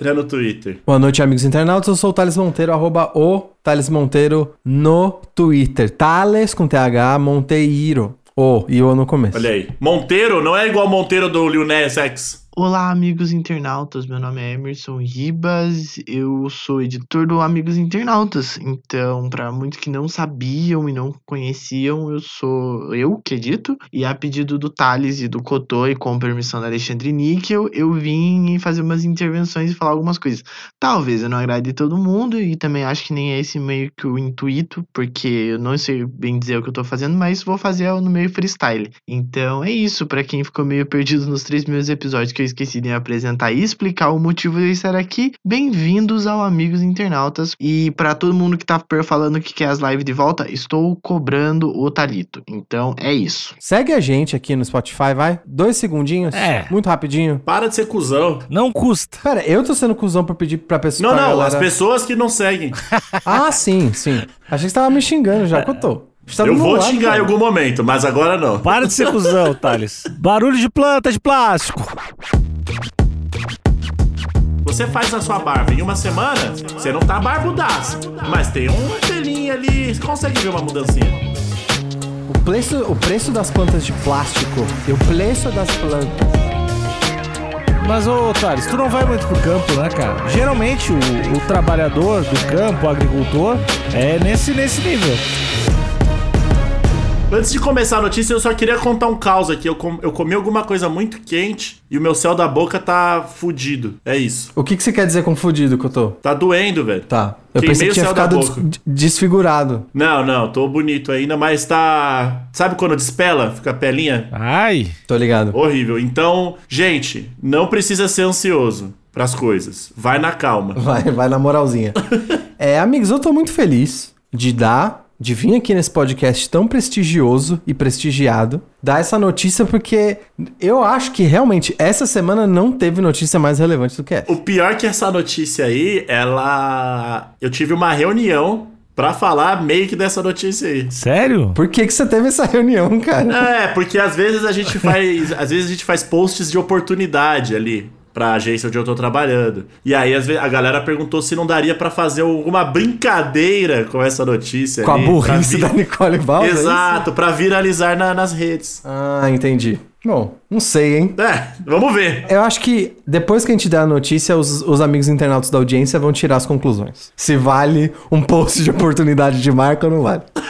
no Twitter. Boa noite, amigos internautas. Eu sou o Thales Monteiro, arroba o Thales Monteiro no Twitter. Thales com TH Monteiro. O e o no começo. Olha aí. Monteiro não é igual Monteiro do Lil Nas X. Olá, amigos internautas. Meu nome é Emerson Ribas. Eu sou editor do Amigos Internautas. Então, para muitos que não sabiam e não conheciam, eu sou eu que edito. E a pedido do Thales e do Cotô e com permissão da Alexandre Níquel, eu vim fazer umas intervenções e falar algumas coisas. Talvez eu não agrade todo mundo e também acho que nem é esse meio que o intuito, porque eu não sei bem dizer o que eu tô fazendo, mas vou fazer no meio freestyle. Então, é isso. para quem ficou meio perdido nos três meus episódios que eu esqueci de apresentar e explicar o motivo de eu estar aqui. Bem-vindos ao Amigos Internautas. E para todo mundo que tá falando que quer as lives de volta, estou cobrando o Talito. Então é isso. Segue a gente aqui no Spotify, vai. Dois segundinhos. É. Muito rapidinho. Para de ser cuzão. Não custa. Pera, eu tô sendo cuzão pra pedir pra pessoa. Não, pra não, galera- as pessoas que não seguem. Ah, sim, sim. Achei que você tava me xingando já, que eu tô. Tá Eu vou lado, xingar cara. em algum momento, mas agora não. Para de ser cuzão, Thales. Barulho de planta de plástico. Você faz a sua barba em uma semana, você não tá barbudaço. Mas tem um pelinho ali, você consegue ver uma mudancinha. O preço, o preço das plantas de plástico e o preço das plantas. Mas, ô Thales, tu não vai muito pro campo, né, cara? Geralmente o, o trabalhador do campo, o agricultor, é nesse, nesse nível. Antes de começar a notícia, eu só queria contar um caos aqui. Eu, com- eu comi alguma coisa muito quente e o meu céu da boca tá fudido. É isso. O que, que você quer dizer com fudido que eu tô? Tá doendo, velho. Tá. Eu Queimei pensei que tinha céu da ficado boca. des- desfigurado. Não, não, tô bonito ainda, mas tá. Sabe quando despela? Fica a pelinha? Ai, Tô ligado. Horrível. Então, gente, não precisa ser ansioso pras coisas. Vai na calma. Vai, vai na moralzinha. é, amigos, eu tô muito feliz de dar, de vir aqui nesse podcast tão prestigioso e prestigiado, dar essa notícia porque eu acho que realmente essa semana não teve notícia mais relevante do que essa. O pior que essa notícia aí, ela. Eu tive uma reunião pra falar meio que dessa notícia aí. sério? Por que, que você teve essa reunião, cara? É, porque às vezes a gente faz. às vezes a gente faz posts de oportunidade ali. Pra agência onde eu tô trabalhando. E aí, a galera perguntou se não daria pra fazer alguma brincadeira com essa notícia. Com a ali, burrice pra da Nicole Balls? é? Exato, pra viralizar na- nas redes. Ah, entendi. Bom, não sei, hein? É, vamos ver. Eu acho que depois que a gente der a notícia, os, os amigos internautas da audiência vão tirar as conclusões. Se vale um post de oportunidade de marca ou não vale.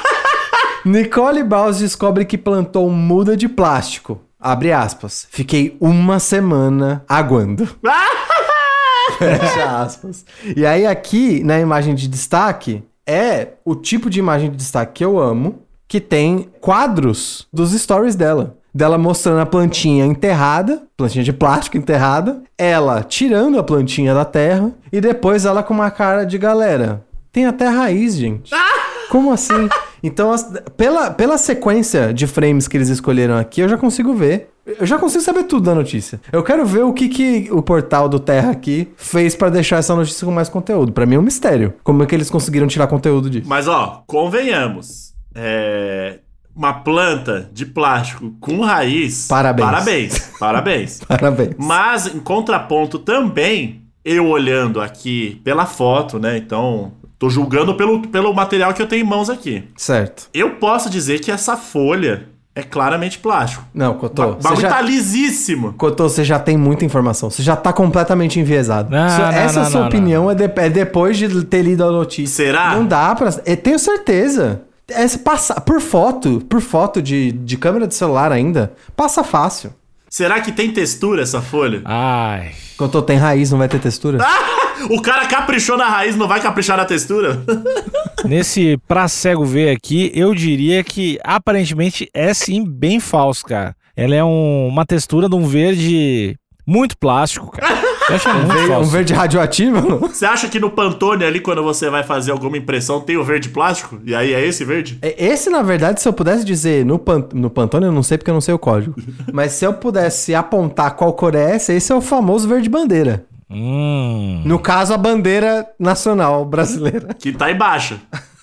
Nicole Baus descobre que plantou muda de plástico. Abre aspas. Fiquei uma semana aguando. Fecha aspas. E aí aqui, na imagem de destaque, é o tipo de imagem de destaque que eu amo, que tem quadros dos stories dela. Dela mostrando a plantinha enterrada, plantinha de plástico enterrada, ela tirando a plantinha da terra e depois ela com uma cara de galera. Tem até raiz, gente. Como assim? Então, as- pela, pela sequência de frames que eles escolheram aqui, eu já consigo ver. Eu já consigo saber tudo da notícia. Eu quero ver o que, que o portal do Terra aqui fez pra deixar essa notícia com mais conteúdo. Pra mim é um mistério. Como é que eles conseguiram tirar conteúdo disso? Mas, ó, convenhamos. É. Uma planta de plástico com raiz. Parabéns. Parabéns. Parabéns. Parabéns. Mas, em contraponto também, eu olhando aqui pela foto, né? Então, tô julgando pelo, pelo material que eu tenho em mãos aqui. Certo. Eu posso dizer que essa folha é claramente plástico. Não, Cotô, O bagulho já... tá lisíssimo. Cotô, você já tem muita informação. Você já tá completamente enviesado. Não, não, Essa não, sua não, opinião É, de- é depois de ter lido a notícia. Será? Não dá pra. Eu tenho certeza. Essa passa por foto, por foto de, de câmera de celular ainda, passa fácil. Será que tem textura essa folha? Ai. Quando tem raiz, não vai ter textura? O cara caprichou na raiz, não vai caprichar na textura? Nesse pra cego ver aqui, eu diria que aparentemente é sim bem falso, cara. Ela é um- uma textura de um verde muito plástico, cara. Muito Veio um verde radioativo? Você acha que no Pantone ali, quando você vai fazer alguma impressão, tem o verde plástico? E aí é esse verde? É, Esse, na verdade, se eu pudesse dizer no, pan, no Pantone, eu não sei porque eu não sei o código. Mas se eu pudesse apontar qual cor é essa, esse é o famoso verde bandeira. Hum. No caso, a bandeira nacional brasileira. Que tá embaixo.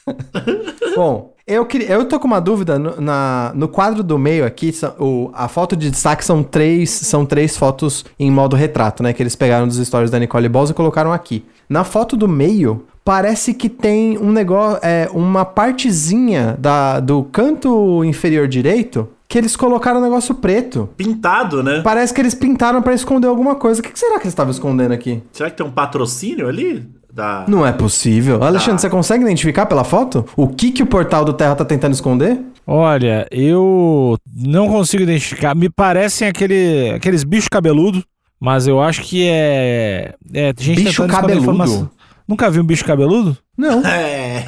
Bom, eu, queria, eu tô com uma dúvida no, na, no quadro do meio aqui, o, a foto de destaque são três, são três fotos em modo retrato, né? Que eles pegaram dos stories da Nicole Balls e colocaram aqui. Na foto do meio, parece que tem um negócio, é, uma partezinha da, do canto inferior direito que eles colocaram um negócio preto. Pintado, né? Parece que eles pintaram pra esconder alguma coisa. O que, será que eles estavam escondendo aqui? Será que tem um patrocínio ali? Da... Não é possível. Alexandre, você consegue identificar pela foto o que, que o portal do Terra tá tentando esconder? Olha, eu não consigo identificar. Me parecem aquele, aqueles bichos cabeludos, mas eu acho que é. É, gente Bicho cabeludo? Nunca viu um bicho cabeludo? Não. É.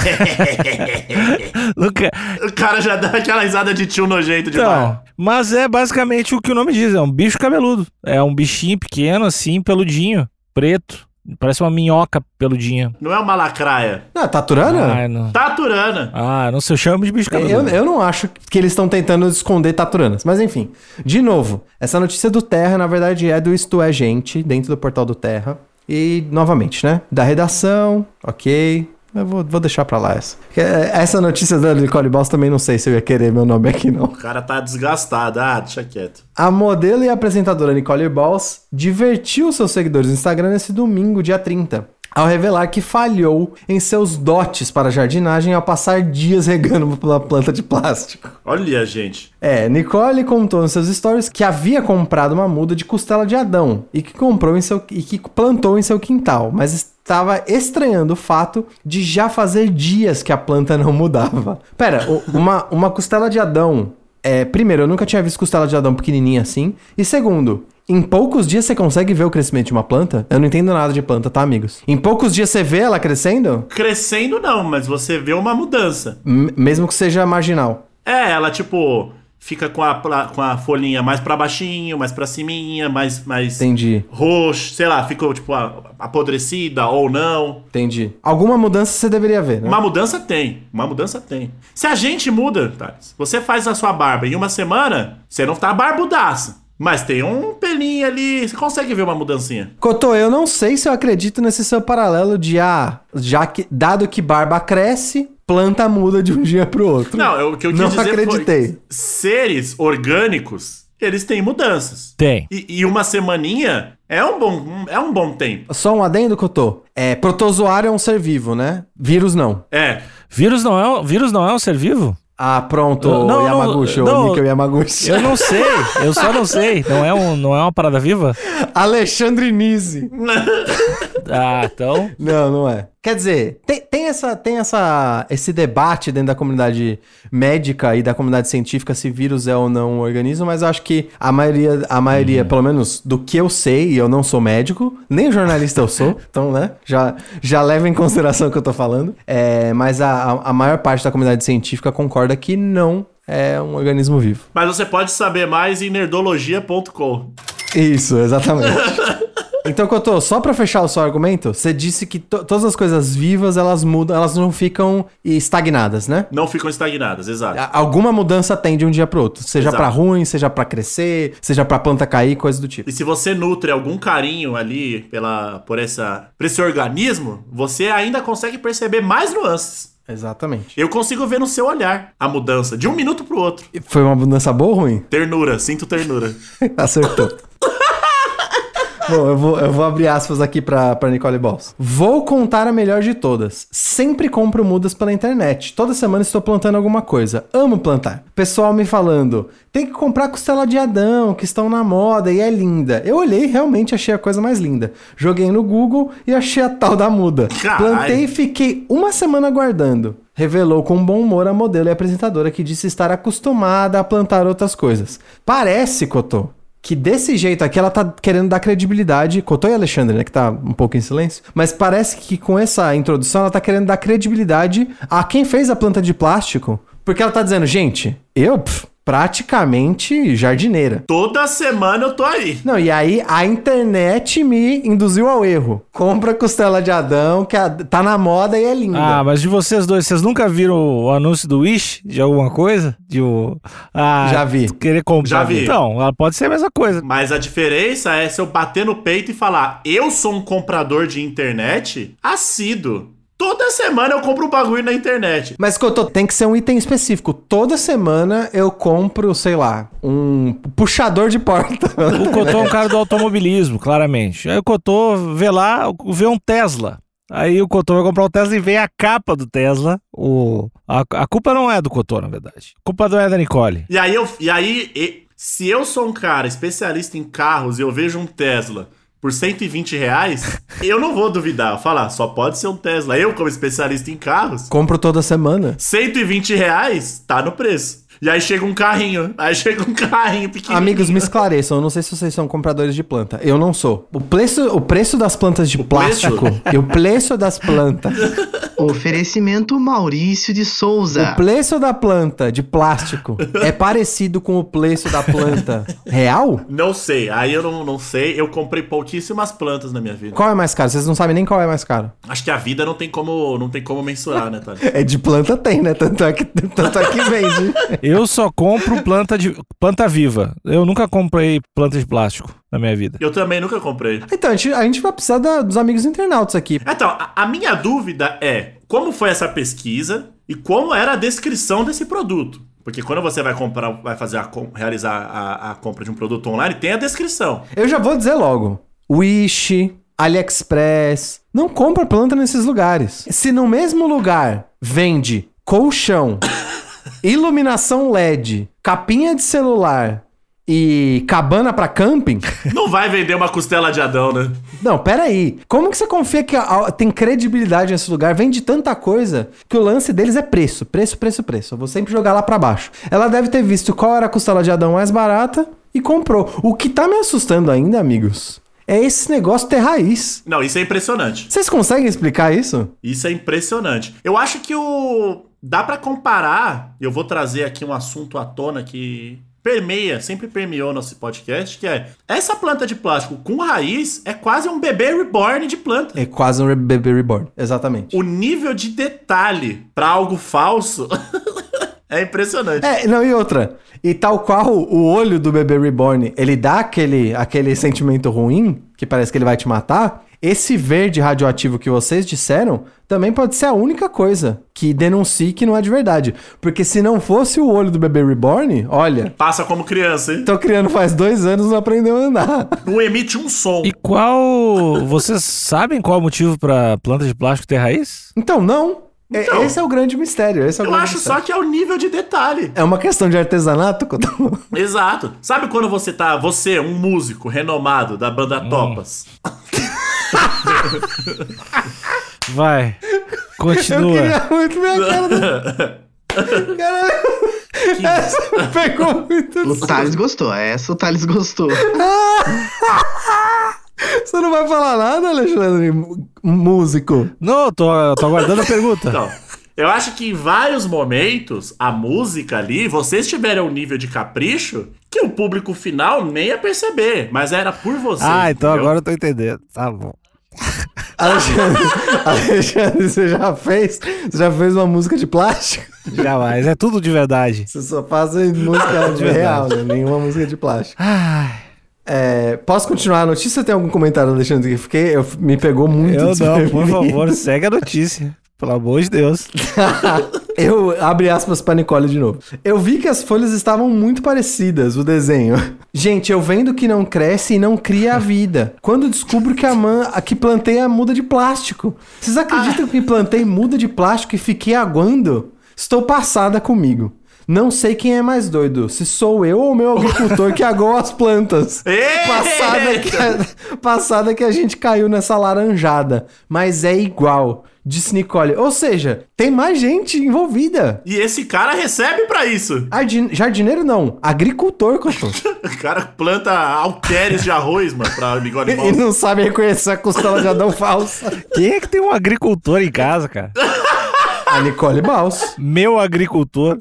Nunca. o cara já dá aquela risada de tio nojento de Então, mas é basicamente o que o nome diz, é um bicho cabeludo. É um bichinho pequeno, assim, peludinho, preto. Parece uma minhoca peludinha. Não é uma lacraia. Não, é Taturana? Ah, não. Taturana. Ah, não sei, eu chamo de bicho Eu, cabeludo. eu não acho que eles estão tentando esconder taturanas. Mas enfim, de novo, essa notícia do Terra, na verdade, é do Isto é Gente, dentro do portal do Terra. E, novamente, né? Da redação, ok. Eu vou, vou deixar pra lá essa. Essa notícia da Nicole Balls também não sei se eu ia querer meu nome aqui, não. O cara tá desgastado. Ah, deixa quieto. A modelo e apresentadora Nicole Balls divertiu seus seguidores no Instagram nesse domingo, dia 30, ao revelar que falhou em seus dotes para jardinagem ao passar dias regando uma planta de plástico. Olha, gente. É, Nicole contou nos seus stories que havia comprado uma muda de costela de Adão e que comprou em seu e que plantou em seu quintal, mas estava estranhando o fato de já fazer dias que a planta não mudava. Pera, o- uma, uma costela de Adão. É, primeiro, eu nunca tinha visto costela de Adão pequenininha assim. E segundo, em poucos dias você consegue ver o crescimento de uma planta? Eu não entendo nada de planta, tá, amigos? Em poucos dias você vê ela crescendo? Crescendo não, mas você vê uma mudança. M- mesmo que seja marginal. É, ela tipo fica com a, com a folhinha mais pra baixinho, mais pra ciminha, mais, mais Entendi, roxo, sei lá, ficou tipo apodrecida ou não. entendi. Alguma mudança você deveria ver, né? Uma mudança tem, uma mudança tem. Se a gente muda, Thales, você faz a sua barba em uma semana, você não tá barbudaça. Mas tem um pelinho ali, você consegue ver uma mudancinha. Cotô, eu não sei se eu acredito nesse seu paralelo de ah, já que dado que barba cresce, planta muda de um dia pro outro. Não, eu- o que eu quis Não dizer acreditei. foi seres orgânicos, eles têm mudanças. Tem. E, e uma semaninha é um bom, é um bom tempo. Só um adendo, Cotô. É, protozoário é um ser vivo, né? Vírus não. É, Vírus não é, um- vírus não é um ser vivo? Ah, pronto, Não, não, Yamaguchi, não, o Níquel Yamaguchi. Eu não sei, eu só não sei. Não é, um, não é uma parada viva? Alexandre Nise. Ah, então. Não, não é. Quer dizer, tem, tem, essa, tem essa, esse debate dentro da comunidade médica e da comunidade científica se vírus é ou não um organismo, mas eu acho que a maioria, a maioria pelo menos do que eu sei, e eu não sou médico, nem jornalista eu sou, então, né, já, já leva em consideração o que eu tô falando, é, mas a, a maior parte da comunidade científica concorda que não é um organismo vivo. mas você pode saber mais em nerdologia.com. Isso, exatamente. Então, Cotô, só pra fechar o seu argumento, você disse que to- todas as coisas vivas, elas mudam, elas não ficam estagnadas, né? Não ficam estagnadas, exato. A- Alguma mudança tem de um dia pro outro. Seja pra ruim, seja pra crescer, seja pra planta cair, coisa do tipo. E se você nutre algum carinho ali pela, por, essa, por esse organismo, você ainda consegue perceber mais nuances. Exatamente. Eu consigo ver no seu olhar a mudança, de um minuto pro outro. Foi uma mudança boa ou ruim? Ternura, sinto ternura. Acertou. Bom, eu vou, eu vou abrir aspas aqui pra, pra Nicole Balls. Vou contar a melhor de todas. Sempre compro mudas pela internet. Toda semana estou plantando alguma coisa. Amo plantar. Pessoal me falando, tem que comprar costela de Adão, que estão na moda e é linda. Eu olhei e realmente achei a coisa mais linda. Joguei no Google e achei a tal da muda. Caralho. Plantei e fiquei uma semana aguardando. Revelou com bom humor a modelo e apresentadora que disse estar acostumada a plantar outras coisas. Parece, Cotô, que desse jeito aqui ela tá querendo dar credibilidade. Cotô e Alexandre, né? Que tá um pouco em silêncio. Mas parece que com essa introdução ela tá querendo dar credibilidade a quem fez a planta de plástico. Porque ela tá dizendo, gente, eu pff, praticamente jardineira. Toda semana eu tô aí. Não, e aí a internet me induziu ao erro. Compra costela de Adão, que a- tá na moda e é linda. Ah, mas de vocês dois, vocês nunca viram o anúncio do Wish de alguma coisa? De o. Ah, Já vi. Querer comprar. Já vi. Então, ela pode ser a mesma coisa. Mas a diferença é se eu bater no peito e falar, eu sou um comprador de internet assíduo. Toda semana eu compro um bagulho na internet. Mas Cotô, tem que ser um item específico. Toda semana eu compro, sei lá, um puxador de porta. O Cotô é um cara do automobilismo, claramente. Aí o Cotô vê lá, vê um Tesla. Aí o Cotô vai comprar o Tesla e vem a capa do Tesla. O, a, a culpa não é do Cotô, na verdade. A culpa não é da Nicole. E aí, eu, e aí e- se eu sou um cara especialista em carros e eu vejo um Tesla por 120 reais, eu não vou duvidar. Falar, só pode ser um Tesla. Eu, como especialista em carros, Compro toda semana. 120 reais tá no preço. E aí chega um carrinho. Aí chega um carrinho pequenininho. Amigos, me esclareçam. Eu não sei se vocês são compradores de planta. Eu não sou. O preço, o preço das plantas de plástico e o preço das plantas. Oferecimento Maurício de Souza. O preço da planta de plástico é parecido com o preço da planta real? Não sei, aí eu não, não sei. Eu comprei pouquíssimas plantas na minha vida. Qual é mais caro? Vocês não sabem nem qual é mais caro. Acho que a vida não tem como, não tem como mensurar, né, Thales? É de planta tem, né? Tanto é que, tanto é que vende. Eu só compro planta, de, planta viva. Eu nunca comprei planta de plástico na minha vida. Eu também nunca comprei. Então, a gente, a gente vai precisar da- dos amigos internautas aqui. Então, a, a minha dúvida é como foi essa pesquisa e como era a descrição desse produto. Porque quando você vai comprar, vai fazer a, realizar a, a compra de um produto online, tem a descrição. Eu já vou dizer logo. Wish, AliExpress. Não compra planta nesses lugares. Se no mesmo lugar vende colchão, iluminação LED, capinha de celular e cabana pra camping. Não vai vender uma costela de Adão, né? Não, peraí. Como que você confia que a- tem credibilidade nesse lugar? Vende tanta coisa que o lance deles é preço. Preço, preço, preço. Eu vou sempre jogar lá pra baixo. Ela deve ter visto qual era a costela de Adão mais barata e comprou. O que tá me assustando ainda, amigos, é esse negócio ter raiz. Não, isso é impressionante. Vocês conseguem explicar isso? Isso é impressionante. Eu acho que o. Dá pra comparar. Eu vou trazer aqui um assunto à tona que permeia, sempre permeou nosso podcast, que é essa planta de plástico com raiz é quase um bebê reborn de planta. É quase um bebê reborn. Exatamente. O nível de detalhe pra algo falso é impressionante. É, não, e outra. E tal qual o olho do bebê reborn, ele dá aquele, aquele sentimento ruim, que parece que ele vai te matar. Esse verde radioativo que vocês disseram também pode ser a única coisa que denuncie que não é de verdade. Porque se não fosse o olho do bebê reborn, olha, Passa como criança, hein? tô criando faz dois anos não aprendeu a andar. Não emite um som. E qual. Vocês sabem qual é o motivo pra planta de plástico ter raiz? Então, não. É- Então. esse é o grande mistério. Esse é o Eu grande acho mistério. só que é o nível de detalhe. É uma questão de artesanato? Exato. Sabe quando você tá. Você, um músico renomado da banda Topas. Vai. Eu Continua. queria muito ver a cara do... Caralho. Essa pegou muito O Thales gostou. Essa o Thales gostou. Você não vai falar nada, Alexandre? M- Músico. Não, tô, tô aguardando a pergunta. Então, eu acho que em vários momentos, a música ali, vocês tiveram um nível de capricho que o público final nem ia perceber. Mas era por você. ah, então entendeu? agora eu tô entendendo. Tá bom. Alexandre, Alexandre, você já fez? Você já fez uma música de plástico? Jamais. É tudo de verdade. Você só faz música de real, né? Nenhuma música de plástico. Ai, É, posso continuar a notícia? Tem algum comentário, Alexandre? Eu fiquei, eu, me pegou muito eu não, por favor, segue a notícia. Pelo amor de Deus. Eu abre aspas pra Nicole de novo. Eu vi que as folhas estavam muito parecidas, o desenho. Gente, eu vendo que não cresce e não cria a vida. Quando descubro que a man a que plantei a muda de plástico. Vocês acreditam que plantei muda de plástico e fiquei aguando? Estou passada comigo. Não sei quem é mais doido, se sou eu ou meu agricultor que agou as plantas. Passada que, a, passada que a gente caiu nessa laranjada. Mas é igual, disse Nicole. Ou seja, tem mais gente envolvida. E esse cara recebe pra isso. Jardin- Jardineiro não, agricultor, Cotô. O cara planta alqueires de arroz, mano, pra bigode e não sabe reconhecer a costela de Adão falsa. Quem é que tem um agricultor em casa, cara? A Nicole Baus. Meu agricultor.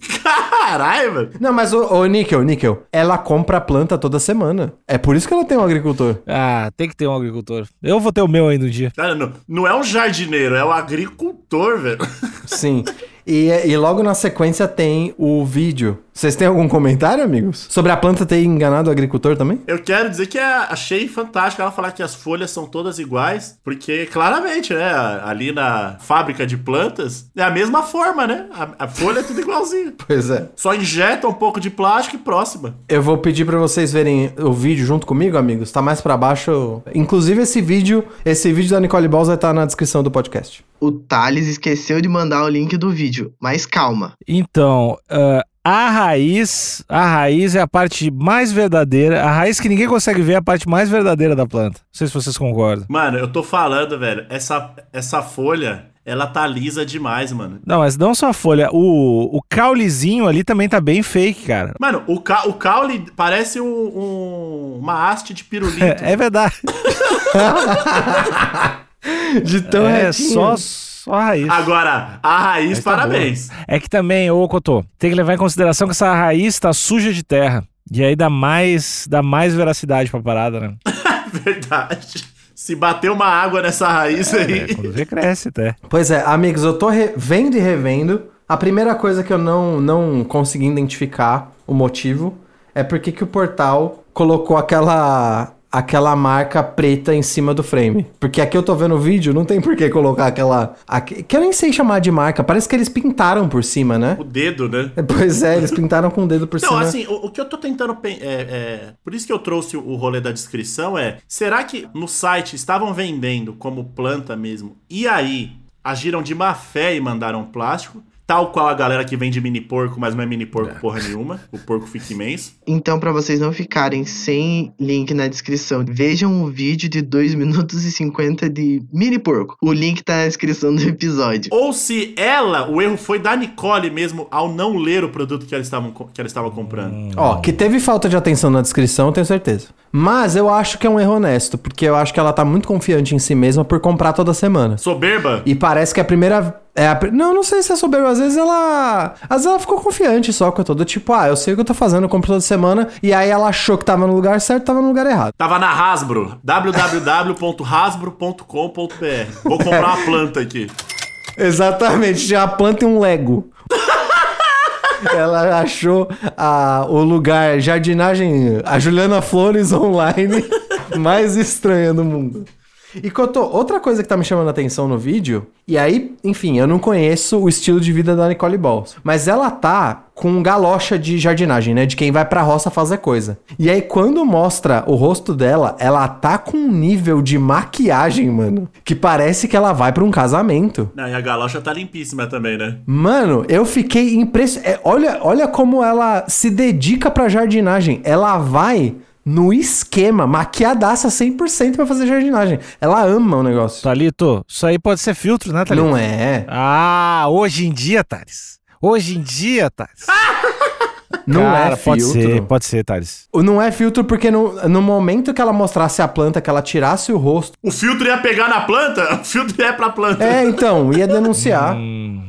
Caralho, mano. Não, mas ô, ô Níquel, Níquel, ela compra planta toda semana. É por isso que ela tem um agricultor. Ah, tem que ter um agricultor. Eu vou ter o meu ainda um dia. Cara, não, não é um jardineiro, é um agricultor, velho. Sim. E, e logo na sequência tem o vídeo. Vocês têm algum comentário, amigos? Sobre a planta ter enganado o agricultor também? Eu quero dizer que é- achei fantástico ela falar que as folhas são todas iguais, porque claramente, né, ali na fábrica de plantas é a mesma forma, né? A, a folha é tudo igualzinho. Pois é. Só injeta um pouco de plástico e próxima. Eu vou pedir pra vocês verem o vídeo junto comigo, amigos. Tá mais pra baixo. Inclusive esse vídeo, esse vídeo da Nicole Balls vai estar na descrição do podcast. O Thales esqueceu de mandar o link do vídeo, mas calma. Então, ah, a raiz, a raiz é a parte mais verdadeira. A raiz que ninguém consegue ver é a parte mais verdadeira da planta. Não sei se vocês concordam. Mano, eu tô falando, velho, essa, essa folha, ela tá lisa demais, mano. Não, mas não só a folha. O, o caulezinho ali também tá bem fake, cara. Mano, o, ca o caule parece um, um- uma haste de pirulito. É, é verdade. De tão é retinho. só, só a raiz. Agora, a raiz, tá parabéns. É que também, ô Cotô, tem que levar em consideração que essa raiz tá suja de terra. E aí dá mais, dá mais veracidade pra parada, né? Verdade. Se bater uma água nessa raiz aí. É, quando vê, cresce até. Pois é, amigos, eu tô vendo e revendo. A primeira coisa que eu não, não consegui identificar o motivo é porque que o portal colocou aquela aquela marca preta em cima do frame. Porque aqui eu tô vendo o vídeo, não tem por que colocar aquela... aque- que eu nem sei chamar de marca, parece que eles pintaram por cima, né? O dedo, né? Pois é, eles pintaram com o dedo por Não, cima. assim, o, o que eu tô tentando. É, é, por isso que eu trouxe o, o rolê da descrição é: será que no site estavam vendendo como planta mesmo? E aí agiram de má fé e mandaram plástico? Tal qual a galera que vende mini porco, mas não é mini porco porra nenhuma. O porco fica imenso. Então, pra vocês não ficarem sem link na descrição, vejam o vídeo de 2 minutos e 50 de mini porco. O link tá na descrição do episódio. Ou se ela, o erro foi da Nicole mesmo ao não ler o produto que ela estava, que ela estava comprando. Ó, que teve falta de atenção na descrição, eu tenho certeza. Mas eu acho que é um erro honesto, porque eu acho que ela tá muito confiante em si mesma por comprar toda semana. Soberba? E parece que é a primeira. É a, não, não sei se é soberba. Às vezes ela. Às vezes ela ficou confiante só com todo tipo, ah, eu sei o que eu tô fazendo, eu compro toda semana. E aí ela achou que tava no lugar certo, tava no lugar errado. Tava na Hasbro. www.hasbro.com.br. Vou comprar uma planta aqui. Exatamente, já planta e um Lego. Ela achou a, o lugar jardinagem, a Juliana Flores online mais estranha do mundo. E Cotô, outra coisa que tá me chamando a atenção no vídeo, e aí, enfim, eu não conheço o estilo de vida da Nicole Balls, mas ela tá com galocha de jardinagem, né? De quem vai pra roça fazer coisa. E aí, quando mostra o rosto dela, ela tá com um nível de maquiagem, mano, que parece que ela vai pra um casamento. Não, e a galocha tá limpíssima também, né? Mano, eu fiquei impressionado. olha, olha como ela se dedica pra jardinagem. Ela vai no esquema, maquiadaça 100% pra fazer jardinagem. Ela ama o negócio. Thalito, isso aí pode ser filtro, né, Thalito? Não é. Ah, hoje em dia, Thales. Hoje em dia, Thales. Não Cara, é pode filtro. ser, pode ser, Thales. Não é filtro porque no, no momento que ela mostrasse a planta, que ela tirasse o rosto. O filtro ia pegar na planta? O filtro é pra planta. É, então, ia denunciar.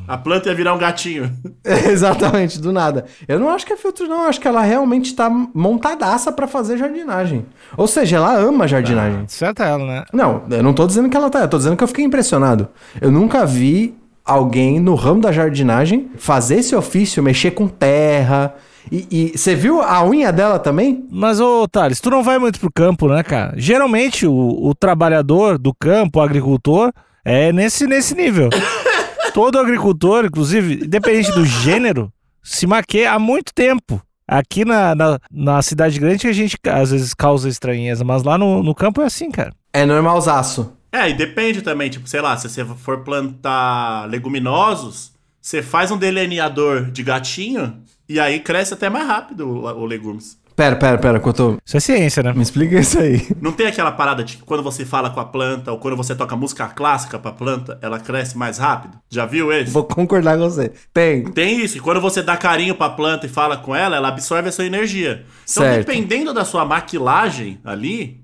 A planta ia virar um gatinho. Exatamente, do nada. Eu não acho que é filtro, não. Eu acho que ela realmente tá montadaça pra fazer jardinagem. Ou seja, ela ama jardinagem. certo é ela, né? Não, eu não tô dizendo que ela tá, eu tô dizendo que eu fiquei impressionado. Eu nunca vi alguém no ramo da jardinagem fazer esse ofício, mexer com terra. E você viu a unha dela também? Mas, ô, Thales, tu não vai muito pro campo, né, cara? Geralmente, o, o trabalhador do campo, o agricultor, é nesse, nesse nível. Todo agricultor, inclusive, independente do gênero, se maqueia há muito tempo. Aqui na, na, na cidade grande que a gente às vezes causa estranheza, mas lá no, no campo é assim, cara. É normalzaço. É, e depende também, tipo, sei lá, se você for plantar leguminosos, você faz um delineador de gatinho e aí cresce até mais rápido o, o legumes. Pera, pera, pera, Couto. Isso é ciência, né? Me explica isso aí. Não tem aquela parada de que quando você fala com a planta ou quando você toca música clássica pra planta, ela cresce mais rápido? Já viu esse? Vou concordar com você. Tem. Tem isso, e quando você dá carinho pra planta e fala com ela, ela absorve a sua energia. Então, Certo. dependendo da sua maquilagem ali,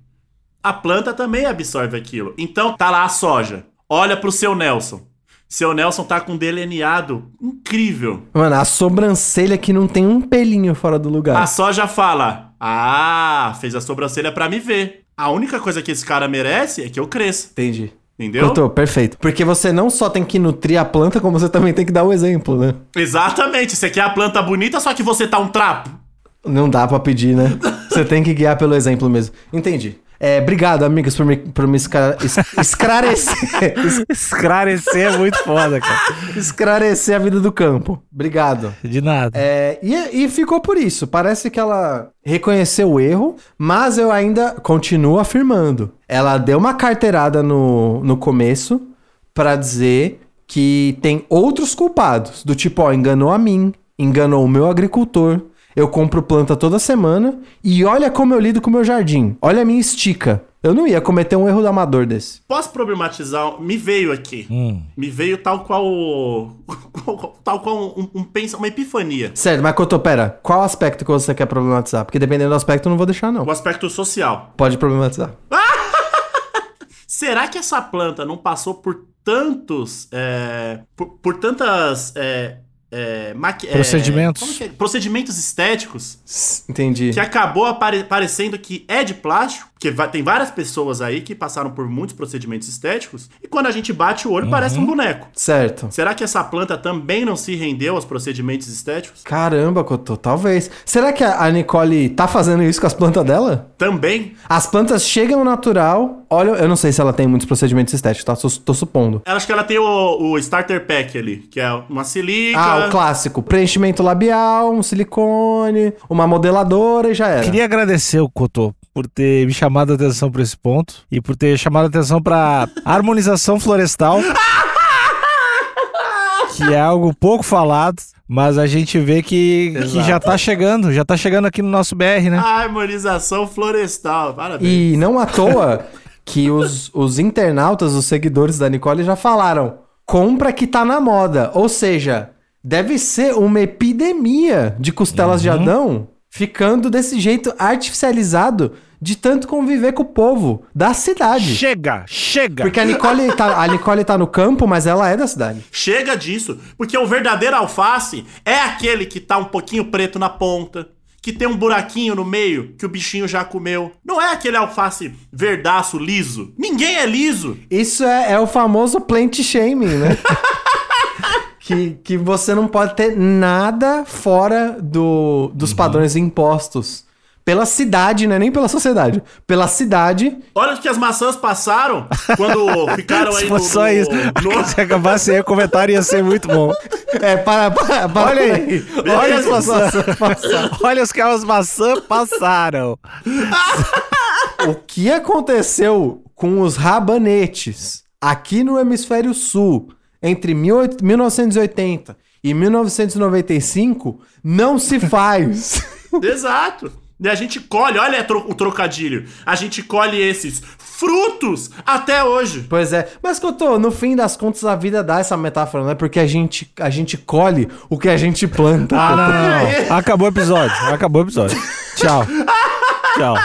a planta também absorve aquilo. Então, tá lá a soja. Olha pro seu Nelson. Seu Nelson tá com um delineado incrível. Mano, a sobrancelha que não tem um pelinho fora do lugar. A soja fala: Ah, fez a sobrancelha pra me ver. A única coisa que esse cara merece é que eu cresça. Entendi. Entendeu? Cotô, perfeito. Porque você não só tem que nutrir a planta, como você também tem que dar o exemplo, né? Exatamente. Você quer a planta bonita, só que você tá um trapo. Não dá pra pedir, né? Você tem que guiar pelo exemplo mesmo. Entendi. É, obrigado, amigos, por me, por me escra- es- esclarecer. es- Esclarecer é muito foda, cara. esclarecer a vida do campo. Obrigado. De nada. É, e, e ficou por isso. Parece que ela reconheceu o erro, mas eu ainda continuo afirmando. Ela deu uma carteirada no, no começo pra dizer que tem outros culpados. Do tipo, ó, enganou a mim, enganou o meu agricultor. Eu compro planta toda semana e olha como eu lido com o meu jardim. Olha a minha estica. Eu não ia cometer um erro do amador desse. Posso problematizar? Me veio aqui. Hum. Me veio tal qual. tal qual um, um pensa, uma epifania. Certo, mas Cotô, pera. Qual aspecto que você quer problematizar? Porque dependendo do aspecto, eu não vou deixar, não. O aspecto social. Pode problematizar. Será que essa planta não passou por tantos. é, por, por tantas. é, é, maqui- é, Procedimentos. como que é? Procedimentos estéticos Entendi. que acabou apare- parecendo que é de plástico, porque va- tem várias pessoas aí que passaram por muitos procedimentos estéticos, e quando a gente bate o olho parece um boneco. Certo. Será que essa planta também não se rendeu aos procedimentos estéticos? Caramba, Cotô, talvez. Será que a Nicole tá fazendo isso com as plantas dela? Também. As plantas chegam ao natural. Olha, eu não sei se ela tem muitos procedimentos estéticos, tá? Tô, tô supondo. Eu acho que ela tem o, o starter pack ali, que é uma silica. Ah, o clássico. Preenchimento labial, um silicone, uma modeladora e já era. Queria agradecer o Cotô por ter me chamado a atenção pra esse ponto e por ter chamado a atenção pra harmonização florestal. que é algo pouco falado, mas a gente vê que, que já tá chegando, já tá chegando aqui no nosso BR, né? A harmonização florestal. Parabéns. E não à toa que os, os internautas, os seguidores da Nicole já falaram: compra que tá na moda. Ou seja, deve ser uma epidemia de costelas de Adão ficando desse jeito artificializado de tanto conviver com o povo da cidade. Chega, chega! Porque a Nicole, tá, a Nicole tá no campo, mas ela é da cidade. Chega disso, porque o verdadeiro alface é aquele que tá um pouquinho preto na ponta, que tem um buraquinho no meio que o bichinho já comeu. Não é aquele alface verdaço liso. Ninguém é liso. Isso é, é o famoso plant shaming, né? que, que você não pode ter nada fora do, dos padrões impostos. Pela cidade, não é nem pela sociedade. Pela cidade. Olha o que as maçãs passaram quando ficaram aí Se no, fosse só no- isso, no- se acabasse aí o comentário ia ser muito bom. É, para, para, para Olha aí, olha as maçãs. Maçã. Olha os que as maçãs passaram. O que aconteceu com os rabanetes aqui no hemisfério sul entre 18 1980 e 1995 não se faz. Exato. E a gente colhe, olha tro- o trocadilho. A gente colhe esses frutos até hoje. Pois é, mas que eu tô, no fim das contas a vida dá essa metáfora, né? Porque a gente, a gente colhe o que a gente planta. Ah, não, não, não. Acabou o episódio. Acabou o episódio. Tchau. Tchau.